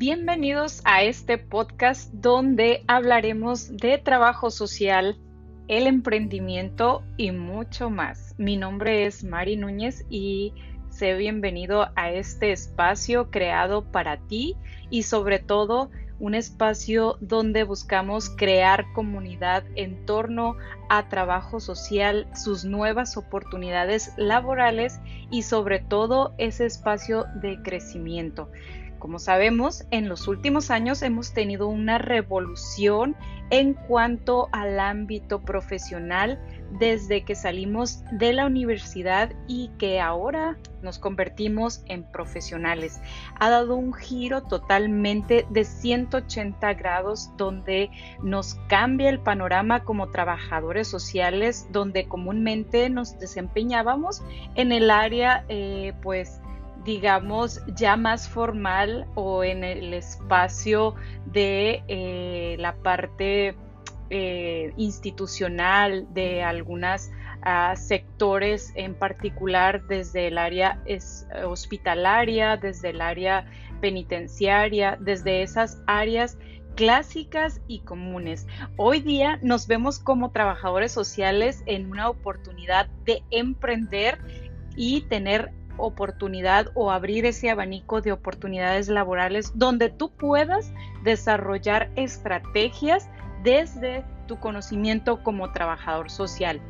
Bienvenidos a este podcast donde hablaremos de trabajo social, el emprendimiento y mucho más. Mi nombre es Mari Núñez y sé bienvenido a este espacio creado para ti y sobre todo un espacio donde buscamos crear comunidad en torno a trabajo social, sus nuevas oportunidades laborales y sobre todo ese espacio de crecimiento. Como sabemos, en los últimos años hemos tenido una revolución en cuanto al ámbito profesional desde que salimos de la universidad y que ahora nos convertimos en profesionales. Ha dado un giro totalmente de 180 grados donde nos cambia el panorama como trabajadores sociales, donde comúnmente nos desempeñábamos en el área eh, pues digamos, ya más formal o en el espacio de eh, la parte eh, institucional de algunos ah, sectores en particular desde el área hospitalaria, desde el área penitenciaria, desde esas áreas clásicas y comunes. Hoy día nos vemos como trabajadores sociales en una oportunidad de emprender y tener oportunidad o abrir ese abanico de oportunidades laborales donde tú puedas desarrollar estrategias desde tu conocimiento como trabajador social.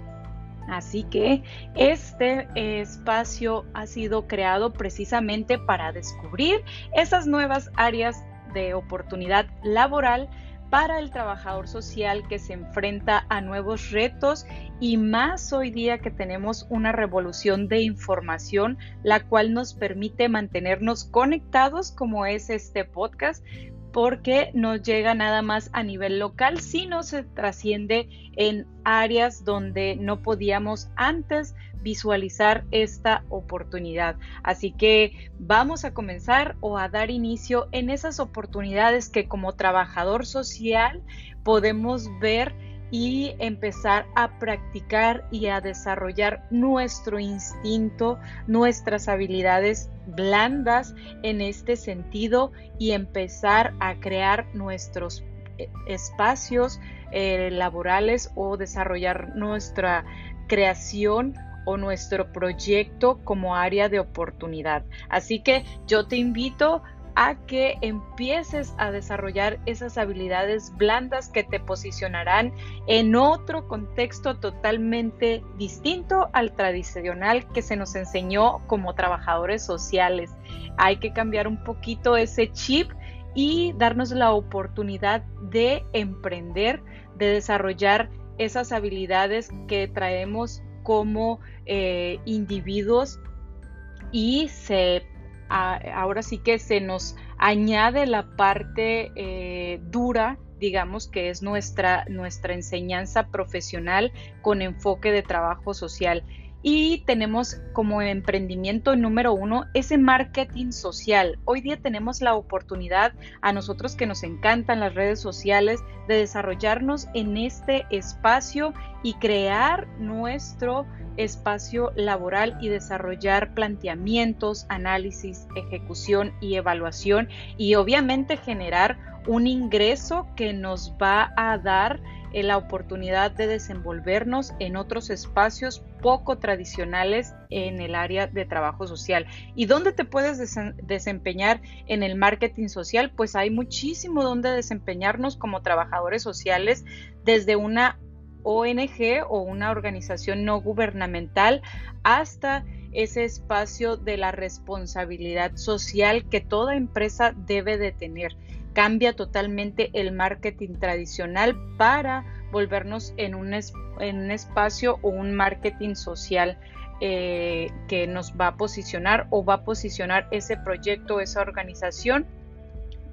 Así que este espacio ha sido creado precisamente para descubrir esas nuevas áreas de oportunidad laboral para el trabajador social que se enfrenta a nuevos retos y más hoy día que tenemos una revolución de información, la cual nos permite mantenernos conectados como es este podcast, porque no llega nada más a nivel local, sino se trasciende en áreas donde no podíamos antes visualizar esta oportunidad. Así que vamos a comenzar o a dar inicio en esas oportunidades que como trabajador social podemos ver y empezar a practicar y a desarrollar nuestro instinto, nuestras habilidades blandas en este sentido y empezar a crear nuestros eh, espacios eh, laborales o desarrollar nuestra creación o nuestro proyecto como área de oportunidad. Así que yo te invito a que empieces a desarrollar esas habilidades blandas que te posicionarán en otro contexto totalmente distinto al tradicional que se nos enseñó como trabajadores sociales. Hay que cambiar un poquito ese chip y darnos la oportunidad de emprender, de desarrollar esas habilidades que traemos como eh, individuos y se ahora sí que se nos añade la parte eh, dura digamos que es nuestra, nuestra enseñanza profesional con enfoque de trabajo social. Y tenemos como emprendimiento número uno ese marketing social. Hoy día tenemos la oportunidad a nosotros que nos encantan las redes sociales de desarrollarnos en este espacio y crear nuestro espacio laboral y desarrollar planteamientos, análisis, ejecución y evaluación y obviamente generar un ingreso que nos va a dar eh, la oportunidad de desenvolvernos en otros espacios poco tradicionales en el área de trabajo social. ¿Y dónde te puedes desempeñar en el marketing social? Pues hay muchísimo donde desempeñarnos como trabajadores sociales desde una ONG o una organización no gubernamental hasta ese espacio de la responsabilidad social que toda empresa debe de tener. Cambia totalmente el marketing tradicional para volvernos en un, en un espacio o un marketing social eh, que nos va a posicionar o va a posicionar ese proyecto, esa organización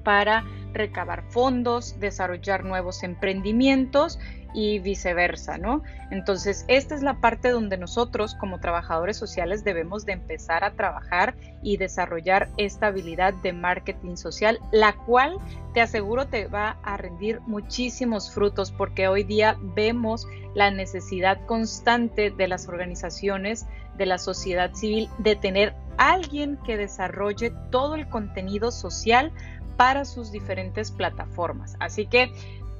para recabar fondos, desarrollar nuevos emprendimientos y viceversa, ¿no? Entonces, esta es la parte donde nosotros como trabajadores sociales debemos de empezar a trabajar y desarrollar esta habilidad de marketing social, la cual te aseguro te va a rendir muchísimos frutos porque hoy día vemos la necesidad constante de las organizaciones de la sociedad civil de tener alguien que desarrolle todo el contenido social para sus diferentes plataformas. Así que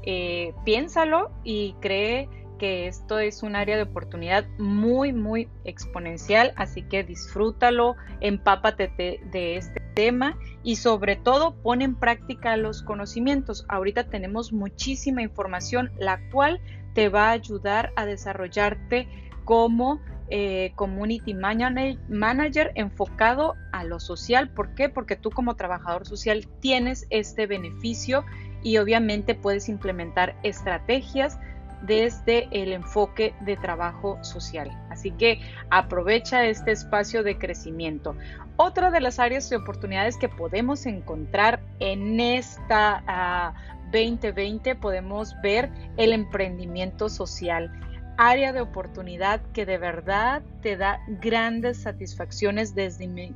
eh, piénsalo y cree que esto es un área de oportunidad muy, muy exponencial, así que disfrútalo, empápate de, este tema y sobre todo pon en práctica los conocimientos. Ahorita tenemos muchísima información, la cual te va a ayudar a desarrollarte como eh, community manager enfocado a lo social. ¿Por qué? Porque tú como trabajador social tienes este beneficio y obviamente puedes implementar estrategias desde el enfoque de trabajo social. Así que aprovecha este espacio de crecimiento. Otra de las áreas de oportunidades que podemos encontrar en esta 2020 ah, podemos ver el emprendimiento social. Área de oportunidad que de verdad te da grandes satisfacciones desde mi,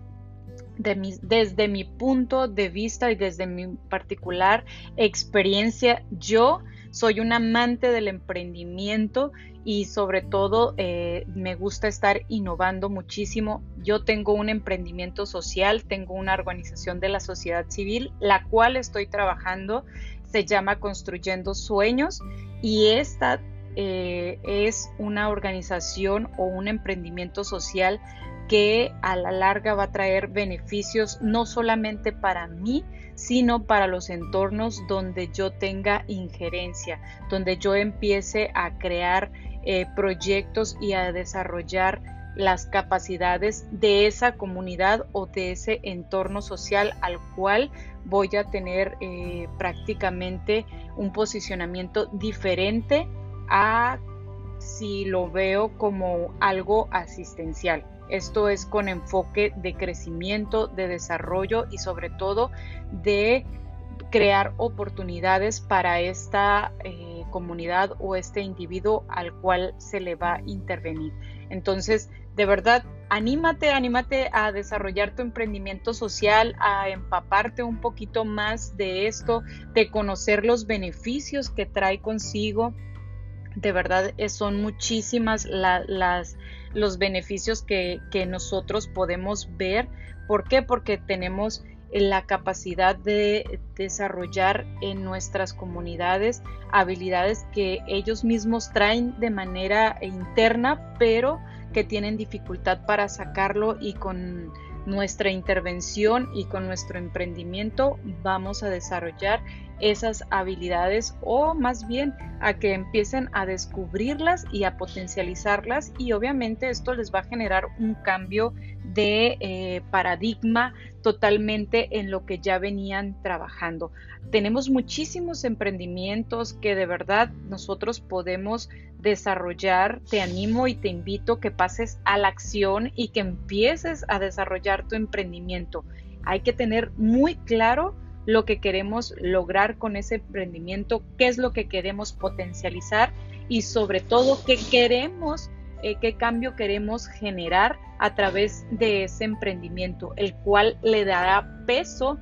desde mi punto de vista y desde mi particular experiencia. Yo soy un amante del emprendimiento y sobre todo eh, me gusta estar innovando muchísimo. Yo tengo un emprendimiento social, tengo una organización de la sociedad civil, la cual estoy trabajando, se llama Construyendo Sueños y esta eh, es una organización o un emprendimiento social que a la larga va a traer beneficios no solamente para mí, sino para los entornos donde yo tenga injerencia, donde yo empiece a crear eh, proyectos y a desarrollar las capacidades de esa comunidad o de ese entorno social al cual voy a tener eh, prácticamente un posicionamiento diferente a si lo veo como algo asistencial. Esto es con enfoque de crecimiento, de desarrollo y sobre todo de crear oportunidades para esta eh, comunidad o este individuo al cual se le va a intervenir. Entonces, de verdad, anímate, anímate a desarrollar tu emprendimiento social, a empaparte un poquito más de esto, de conocer los beneficios que trae consigo. De verdad, eh, son muchísimas las los beneficios que, nosotros podemos ver. ¿Por qué? Porque tenemos la capacidad de desarrollar en nuestras comunidades habilidades que ellos mismos traen de manera interna, pero que tienen dificultad para sacarlo y con nuestra intervención y con nuestro emprendimiento vamos a desarrollar esas habilidades o más bien a que empiecen a descubrirlas y a potencializarlas y obviamente esto les va a generar un cambio de eh, paradigma totalmente en lo que ya venían trabajando. Tenemos muchísimos emprendimientos que de verdad nosotros podemos desarrollar. Te animo y te invito que pases a la acción y que empieces a desarrollar tu emprendimiento. Hay que tener muy claro lo que queremos lograr con ese emprendimiento, qué es lo que queremos potencializar y sobre todo qué queremos, eh, qué cambio queremos generar a través de ese emprendimiento, el cual le dará peso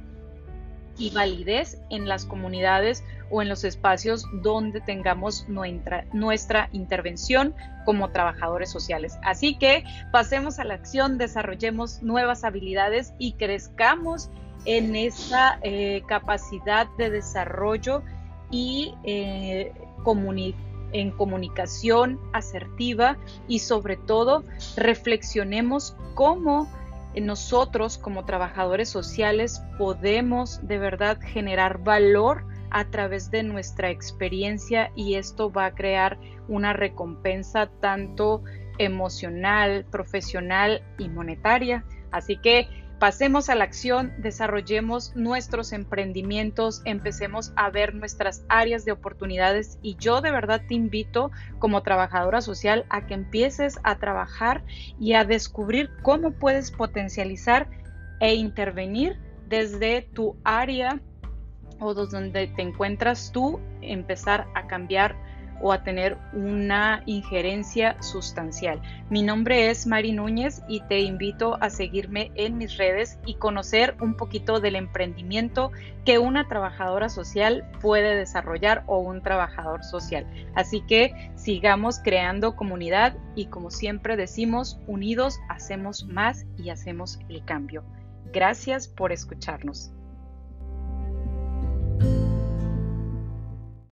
y validez en las comunidades o en los espacios donde tengamos nuestra, nuestra intervención como trabajadores sociales. Así que pasemos a la acción, desarrollemos nuevas habilidades y crezcamos en esa eh, capacidad de desarrollo y eh, en comunicación asertiva y sobre todo reflexionemos cómo nosotros como trabajadores sociales podemos de verdad generar valor a través de nuestra experiencia y esto va a crear una recompensa tanto emocional, profesional y monetaria. Así que pasemos a la acción, desarrollemos nuestros emprendimientos, empecemos a ver nuestras áreas de oportunidades y yo de verdad te invito como trabajadora social a que empieces a trabajar y a descubrir cómo puedes potencializar e intervenir desde tu área o donde te encuentras tú, empezar a cambiar o a tener una injerencia sustancial. Mi nombre es Mari Núñez y te invito a seguirme en mis redes y conocer un poquito del emprendimiento que una trabajadora social puede desarrollar o un trabajador social. Así que sigamos creando comunidad y como siempre decimos, unidos hacemos más y hacemos el cambio. Gracias por escucharnos.